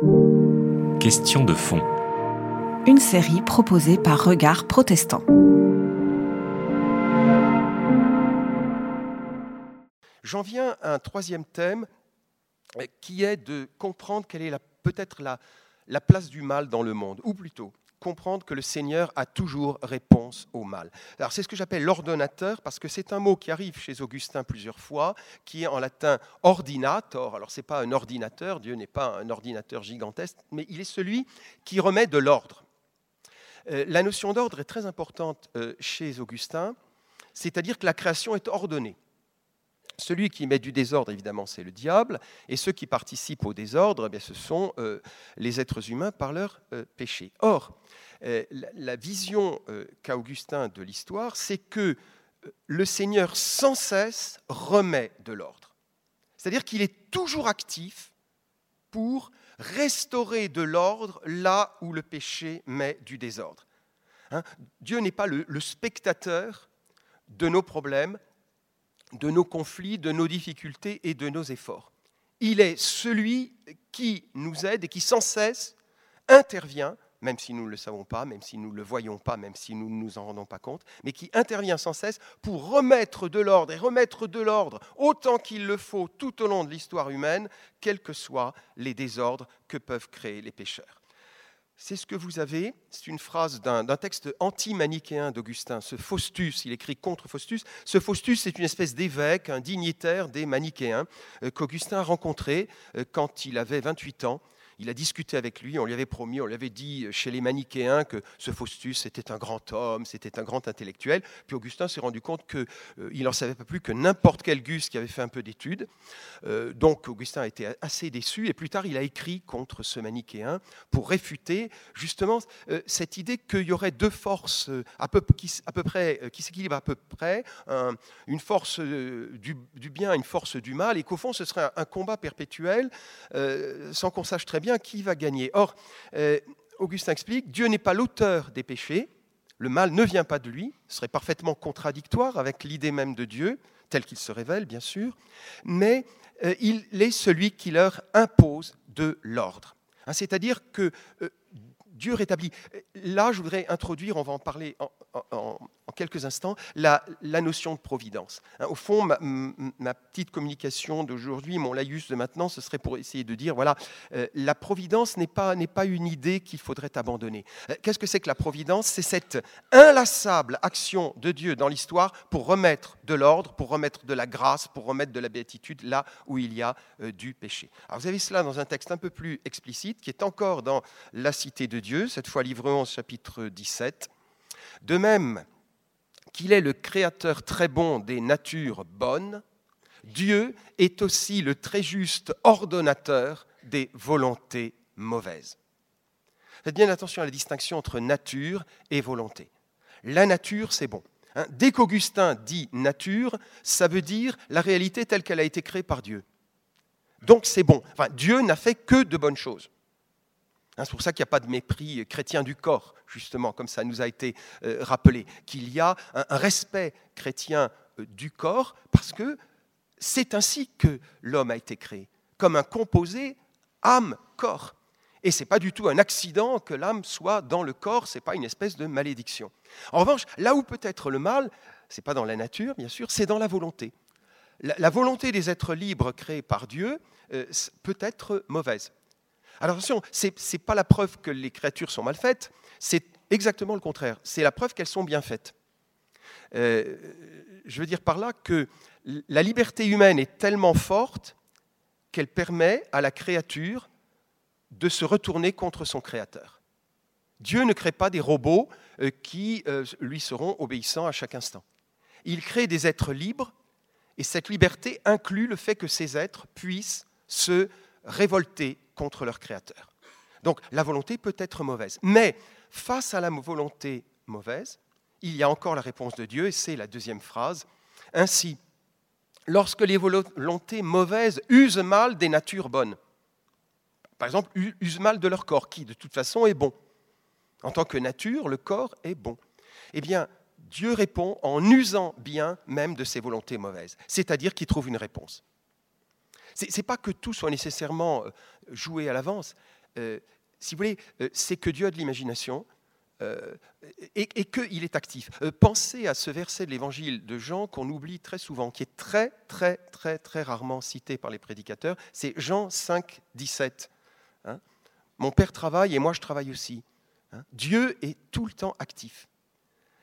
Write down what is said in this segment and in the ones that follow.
Question de fond. Une série proposée par Regard Protestant. J'en viens à un troisième thème euh, qui est de comprendre quelle est peut-être la, la place du mal dans le monde, ou plutôt comprendre que le Seigneur a toujours réponse au mal. Alors c'est ce que j'appelle l'ordonnateur parce que c'est un mot qui arrive chez Augustin plusieurs fois, qui est en latin ordinator. Alors c'est pas un ordinateur, Dieu n'est pas un ordinateur gigantesque, mais il est celui qui remet de l'ordre. Euh, la notion d'ordre est très importante euh, chez Augustin, c'est-à-dire que la création est ordonnée. Celui qui met du désordre, évidemment, c'est le diable, et ceux qui participent au désordre, eh ce sont euh, les êtres humains par leur euh, péché. Or, euh, la, vision qu'a Augustin de l'histoire, c'est que le Seigneur sans cesse remet de l'ordre. C'est-à-dire qu'il est toujours actif pour restaurer de l'ordre là où le péché met du désordre. Hein, Dieu n'est pas le spectateur de nos problèmes, de nos conflits, de nos difficultés et de nos efforts. Il est celui qui nous aide et qui sans cesse intervient, même si nous ne le savons pas, même si nous ne le voyons pas, même si nous ne nous en rendons pas compte, mais qui intervient sans cesse pour remettre de l'ordre et remettre de l'ordre autant qu'il le faut tout au long de l'histoire humaine, quels que soient les désordres que peuvent créer les pécheurs. C'est ce que vous avez, c'est une phrase d'un texte anti-manichéen d'Augustin, ce Faustus, il écrit contre Faustus. Ce Faustus, c'est une espèce d'évêque, un dignitaire des manichéens euh, qu'Augustin a rencontré euh, quand il avait 28 ans il a discuté avec lui, on lui avait promis, on lui avait dit chez les manichéens que ce Faustus était un grand homme, c'était un grand intellectuel. Puis Augustin s'est rendu compte qu'il euh, n'en savait pas plus que n'importe quel Gus qui avait fait un peu d'études. Euh, donc Augustin a été assez déçu et plus tard il a écrit contre ce manichéen pour réfuter justement euh, cette idée qu'il y aurait deux forces à peu, qui, près, qui s'équilibrent à peu près, une force du, bien, une force du mal, et qu'au fond ce serait un combat perpétuel sans qu'on sache très bien qui va gagner. Or, euh, Augustin explique, Dieu n'est pas l'auteur des péchés, le mal ne vient pas de lui, ce serait parfaitement contradictoire avec l'idée même de Dieu, tel qu'il se révèle, bien sûr, mais euh, il est celui qui leur impose de l'ordre. Hein, c'est-à-dire que euh, Dieu rétablit. Là, je voudrais introduire, on va en parler en, quelques instants, la, notion de providence. Hein, au fond, ma, petite communication d'aujourd'hui, mon laïus de maintenant, ce serait pour essayer de dire, voilà, euh, la providence n'est pas, pas une idée qu'il faudrait abandonner. Euh, qu'est-ce que c'est que la providence? C'est cette inlassable action de Dieu dans l'histoire pour remettre de l'ordre, pour remettre de la grâce, pour remettre de la béatitude là où il y a euh, du péché. Alors vous avez cela dans un texte un peu plus explicite, qui est encore dans la cité de Dieu, cette fois livre 11, chapitre 17. De même qu'il est le créateur très bon des natures bonnes, Dieu est aussi le très juste ordonnateur des volontés mauvaises. Faites bien attention à la distinction entre nature et volonté. La nature, c'est bon. Hein. Dès qu'Augustin dit nature, ça veut dire la réalité telle qu'elle a été créée par Dieu. Donc c'est bon. Dieu n'a fait que de bonnes choses. Hein, c'est pour ça qu'il n'y a pas de mépris chrétien du corps, justement, comme ça nous a été euh, rappelé, qu'il y a un, respect chrétien euh, du corps, parce que c'est ainsi que l'homme a été créé, comme un composé âme-corps. Et ce n'est pas du tout un accident que l'âme soit dans le corps, ce n'est pas une espèce de malédiction. En revanche, là où peut être le mal, ce n'est pas dans la nature, bien sûr, c'est dans la volonté. La, volonté des êtres libres créés par Dieu euh, peut être mauvaise. Alors attention, ce n'est pas la preuve que les créatures sont mal faites, c'est exactement le contraire. C'est la preuve qu'elles sont bien faites. Euh, je veux dire par là que la liberté humaine est tellement forte qu'elle permet à la créature de se retourner contre son créateur. Dieu ne crée pas des robots euh, qui euh, lui seront obéissants à chaque instant. Il crée des êtres libres et cette liberté inclut le fait que ces êtres puissent se révolter contre leur créateur. Donc la volonté peut être mauvaise. Mais face à la volonté mauvaise, il y a encore la réponse de Dieu, et c'est la deuxième phrase. Ainsi, lorsque les volontés mauvaises usent mal des natures bonnes, par exemple, usent mal de leur corps, qui de toute façon est bon. En tant que nature, le corps est bon. Eh bien, Dieu répond en usant bien même de ses volontés mauvaises, c'est-à-dire qu'il trouve une réponse. Ce n'est pas que tout soit nécessairement euh, joué à l'avance. si vous voulez, c'est que Dieu a de l'imagination, et, et qu'il est actif. pensez à ce verset de l'évangile de Jean qu'on oublie très souvent, qui est très, très, très, très rarement cité par les prédicateurs. C'est Jean 5, 17. Hein. Mon Père travaille et moi je travaille aussi. Hein. Dieu est tout le temps actif.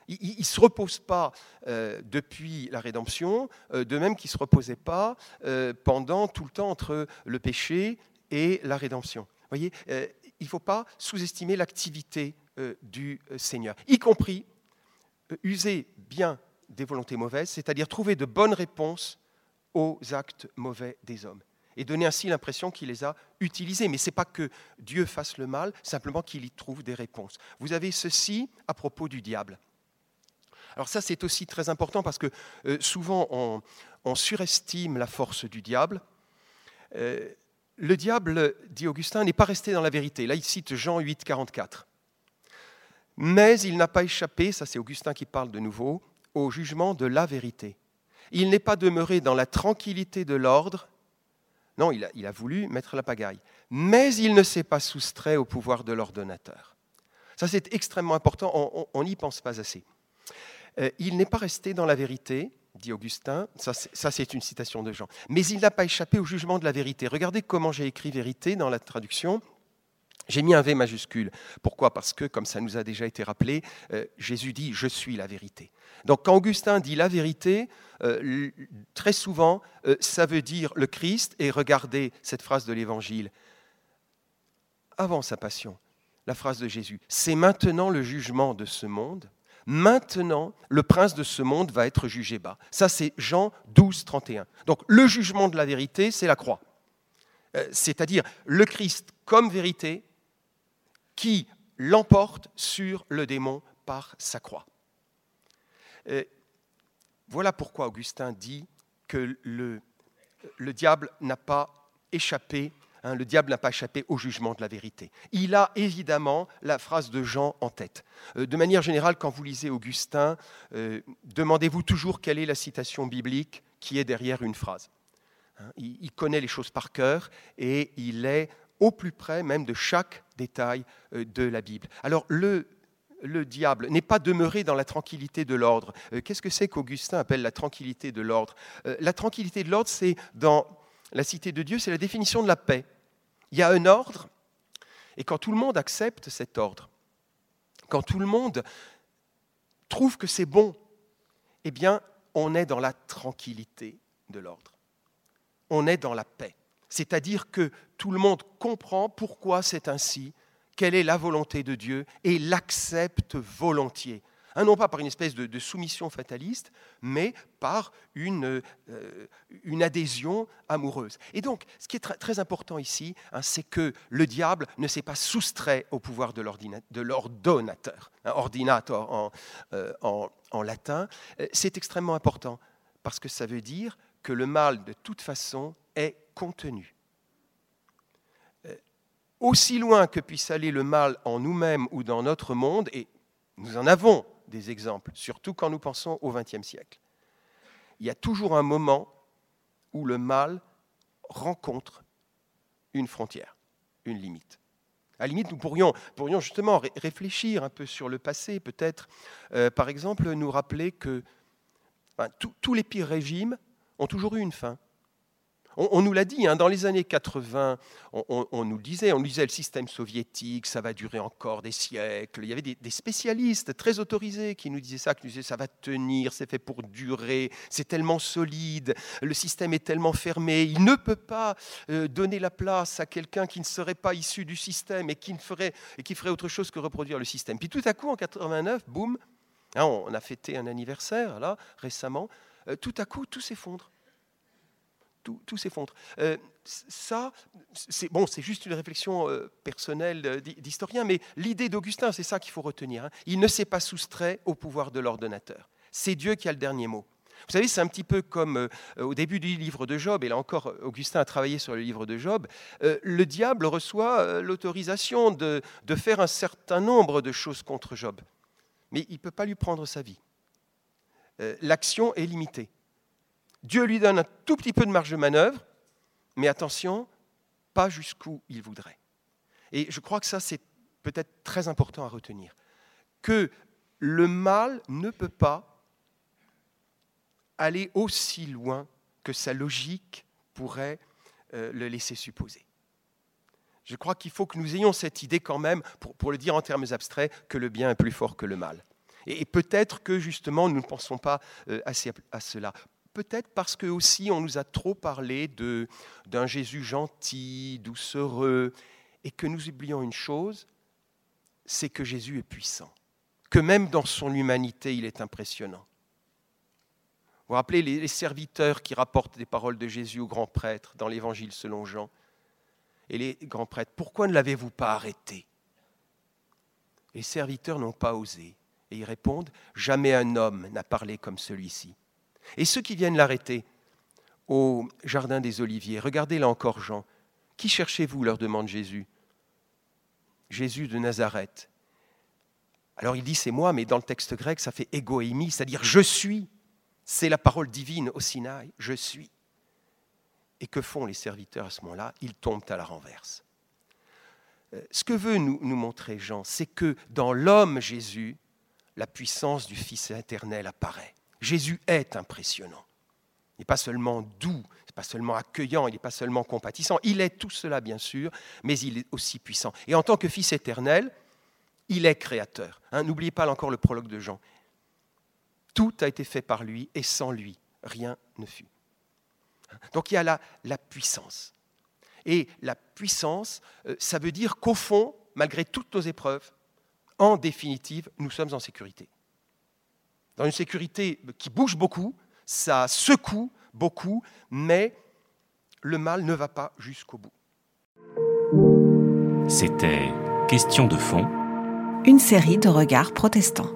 Il ne se repose pas euh, depuis la rédemption, euh, de même qu'il ne se reposait pas euh, pendant tout le temps entre le péché et la rédemption. Vous voyez, il ne faut pas sous-estimer l'activité du Seigneur, y compris user bien des volontés mauvaises, c'est-à-dire trouver de bonnes réponses aux actes mauvais des hommes et donner ainsi l'impression qu'il les a utilisés. Mais ce n'est pas que Dieu fasse le mal, simplement qu'il y trouve des réponses. Vous avez ceci à propos du diable. Alors ça, c'est aussi très important parce que euh, souvent, on, surestime la force du diable. Euh, le diable, dit Augustin, n'est pas resté dans la vérité. Là, il cite Jean 8, 44. Mais il n'a pas échappé, ça c'est Augustin qui parle de nouveau, au jugement de la vérité. Il n'est pas demeuré dans la tranquillité de l'ordre. Non, il a, il a, voulu mettre la pagaille. Mais il ne s'est pas soustrait au pouvoir de l'ordonnateur. Ça, c'est extrêmement important, on n'y pense pas assez. Euh, il n'est pas resté dans la vérité, dit Augustin, ça c'est une citation de Jean, mais il n'a pas échappé au jugement de la vérité. Regardez comment j'ai écrit vérité dans la traduction. J'ai mis un V majuscule. Pourquoi? Parce que, comme ça nous a déjà été rappelé, euh, Jésus dit ⁇ Je suis la vérité ⁇ Donc quand Augustin dit la vérité, euh, très souvent, ça veut dire le Christ, et regardez cette phrase de l'Évangile, avant sa passion, la phrase de Jésus, c'est maintenant le jugement de ce monde, Maintenant, le prince de ce monde va être jugé bas. Ça, c'est Jean 12, 31. Donc, le jugement de la vérité, c'est la croix. Euh, c'est-à-dire le Christ comme vérité qui l'emporte sur le démon par sa croix. Euh, voilà pourquoi Augustin dit que le, le diable n'a pas échappé Hein, le diable n'a pas échappé au jugement de la vérité. Il a évidemment la phrase de Jean en tête. Euh, de manière générale, quand vous lisez Augustin, euh, demandez-vous toujours quelle est la citation biblique qui est derrière une phrase. Hein, il, connaît les choses par cœur et il est au plus près même de chaque détail euh, de la Bible. Alors le, le diable n'est pas demeuré dans la tranquillité de l'ordre. Qu'est-ce que c'est qu'Augustin appelle la tranquillité de l'ordre? La tranquillité de l'ordre, c'est dans la cité de Dieu, c'est la définition de la paix. Il y a un ordre, et quand tout le monde accepte cet ordre, quand tout le monde trouve que c'est bon, eh bien, on est dans la tranquillité de l'ordre. On est dans la paix. C'est-à-dire que tout le monde comprend pourquoi c'est ainsi, quelle est la volonté de Dieu, et l'accepte volontiers. Hein, non pas par une espèce de, soumission fataliste, mais par une, euh, une, adhésion amoureuse. Et donc, ce qui est très, important ici, hein, c'est que le diable ne s'est pas soustrait au pouvoir de l'ordonnateur, hein, ordinateur en, euh, latin. Euh, c'est extrêmement important, parce que ça veut dire que le mal, de toute façon, est contenu aussi loin que puisse aller le mal en nous-mêmes ou dans notre monde, et nous en avons des exemples, surtout quand nous pensons au XXe siècle. Il y a toujours un moment où le mal rencontre une frontière, une limite. À la limite, nous pourrions, justement réfléchir un peu sur le passé, peut-être, euh, par exemple, nous rappeler que tous les pires régimes ont toujours eu une fin. On, nous l'a dit, hein, dans les années 80, on, nous disait, on disait le système soviétique, ça va durer encore des siècles. Il y avait des, spécialistes très autorisés qui nous disaient ça, qui nous disaient ça va tenir, c'est fait pour durer, c'est tellement solide, le système est tellement fermé, il ne peut pas euh, donner la place à quelqu'un qui ne serait pas issu du système et qui, ne ferait, et qui ferait autre chose que reproduire le système. Puis tout à coup, en 89, boum, hein, on a fêté un anniversaire là récemment, euh, tout à coup, tout s'effondre tout, s'effondre. Euh, ça, c'est bon, c'est juste une réflexion euh, personnelle d'historien, mais l'idée d'Augustin, c'est ça qu'il faut retenir. Hein. Il ne s'est pas soustrait au pouvoir de l'ordonnateur. C'est Dieu qui a le dernier mot. Vous savez, c'est un petit peu comme euh, au début du livre de Job, et là encore, Augustin a travaillé sur le livre de Job, le diable reçoit l'autorisation de, de, faire un certain nombre de choses contre Job, mais il ne peut pas lui prendre sa vie. L'action est limitée. Dieu lui donne un tout petit peu de marge de manœuvre, mais attention, pas jusqu'où il voudrait. Et je crois que ça, c'est peut-être très important à retenir. Que le mal ne peut pas aller aussi loin que sa logique pourrait euh, le laisser supposer. Je crois qu'il faut que nous ayons cette idée quand même, pour, le dire en termes abstraits, que le bien est plus fort que le mal. Et, peut-être que justement nous ne pensons pas euh, assez à cela. Peut-être parce que aussi on nous a trop parlé d'un Jésus gentil, doucereux, et que nous oublions une chose, c'est que Jésus est puissant, que même dans son humanité, il est impressionnant. Vous vous rappelez les serviteurs qui rapportent des paroles de Jésus aux grands prêtres dans l'Évangile selon Jean? Et les grands prêtres, pourquoi ne l'avez-vous pas arrêté? Les serviteurs n'ont pas osé. Et ils répondent, jamais un homme n'a parlé comme celui-ci. Et ceux qui viennent l'arrêter au Jardin des Oliviers, regardez là encore Jean, qui cherchez-vous leur demande Jésus. Jésus de Nazareth. Alors il dit c'est moi, mais dans le texte grec ça fait égoïmi, c'est-à-dire je suis. C'est la parole divine au Sinaï, je suis. Et que font les serviteurs à ce moment-là? Ils tombent à la renverse. Euh, ce que veut nous, nous montrer Jean, c'est que dans l'homme Jésus, la puissance du Fils éternel apparaît. Jésus est impressionnant. Il n'est pas seulement doux, il n'est pas seulement accueillant, il n'est pas seulement compatissant. Il est tout cela, bien sûr, mais il est aussi puissant. Et en tant que Fils éternel, il est créateur. Hein, n'oubliez pas encore le prologue de Jean. Tout a été fait par lui et sans lui, rien ne fut. Donc il y a la, puissance. Et la puissance, euh, ça veut dire qu'au fond, malgré toutes nos épreuves, en définitive, nous sommes en sécurité. Dans une sécurité qui bouge beaucoup, ça secoue beaucoup, mais le mal ne va pas jusqu'au bout. C'était Question de fond. Une série de regards protestants.